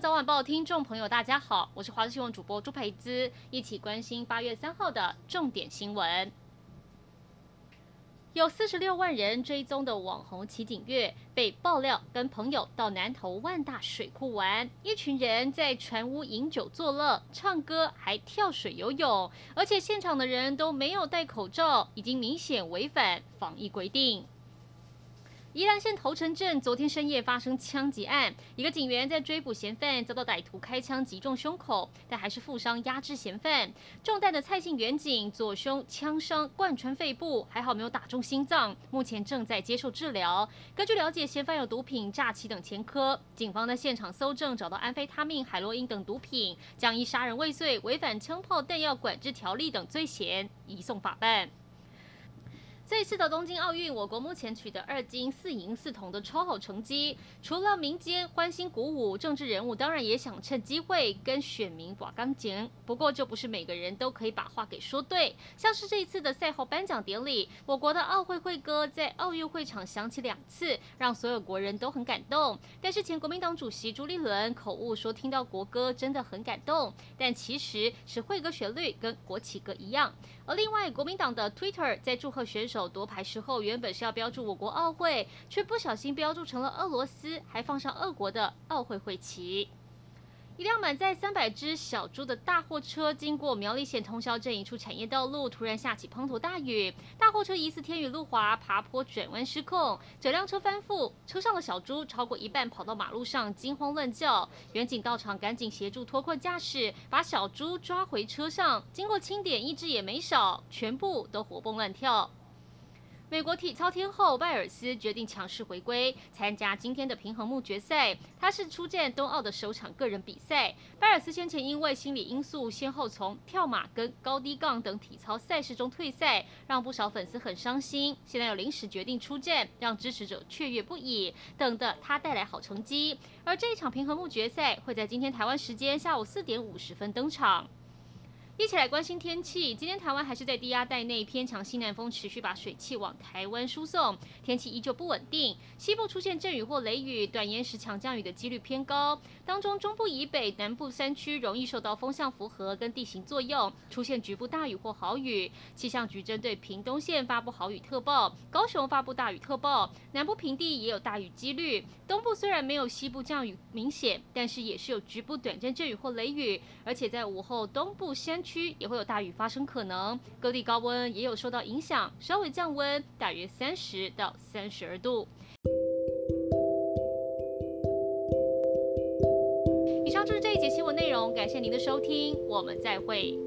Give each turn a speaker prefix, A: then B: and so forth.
A: 早晚报听众朋友，大家好，我是华视新闻主播朱培姿，一起关心八月三号的重点新闻。有四十六万人追踪的网红齐景月被爆料跟朋友到南投万大水库玩，一群人在船屋饮酒作乐、唱歌，还跳水游泳，而且现场的人都没有戴口罩，已经明显违反防疫规定。宜兰县头城镇昨天深夜发生枪击案，一个警员在追捕嫌犯，遭到歹徒开枪击中胸口，但还是负伤压制嫌犯。中弹的蔡姓远警左胸枪伤贯穿肺部，还好没有打中心脏，目前正在接受治疗。根据了解，嫌犯有毒品、诈欺等前科。警方在现场搜证，找到安非他命、海洛因等毒品，将依杀人未遂、违反枪炮弹药管制条例等罪嫌移送法办。这一次的东京奥运，我国目前取得二金四银四铜的超好成绩。除了民间欢欣鼓舞，政治人物当然也想趁机会跟选民拔感情。不过，就不是每个人都可以把话给说对。像是这一次的赛后颁奖典礼，我国的奥会会歌在奥运会场响起两次，让所有国人都很感动。但是前国民党主席朱立伦口误说听到国歌真的很感动，但其实是会歌旋律跟国旗歌一样。而另外，国民党的 Twitter 在祝贺选手。夺牌时候，原本是要标注我国奥会，却不小心标注成了俄罗斯，还放上俄国的奥会会旗。一辆满载三百只小猪的大货车经过苗栗县通霄镇一处产业道路，突然下起滂沱大雨，大货车疑似天雨路滑，爬坡转弯失控，整辆车翻覆，车上的小猪超过一半跑到马路上，惊慌乱叫。远警到场，赶紧协助脱困驾驶，把小猪抓回车上。经过清点，一只也没少，全部都活蹦乱跳。美国体操天后拜尔斯决定强势回归，参加今天的平衡木决赛。她是出战冬奥的首场个人比赛。拜尔斯先前因为心理因素，先后从跳马跟高低杠等体操赛事中退赛，让不少粉丝很伤心。现在又临时决定出战，让支持者雀跃不已，等着她带来好成绩。而这一场平衡木决赛会在今天台湾时间下午四点五十分登场。一起来关心天气。今天台湾还是在低压带内，偏强西南风持续把水汽往台湾输送，天气依旧不稳定。西部出现阵雨或雷雨，短延时强降雨的几率偏高。当中中部以北、南部山区容易受到风向符合跟地形作用，出现局部大雨或豪雨。气象局针对屏东县发布豪雨特报，高雄发布大雨特报，南部平地也有大雨几率。东部虽然没有西部降雨明显，但是也是有局部短暂阵雨或雷雨，而且在午后东部山区。区也会有大雨发生可能，各地高温也有受到影响，稍微降温，大约三十到三十二度。以上就是这一节新闻内容，感谢您的收听，我们再会。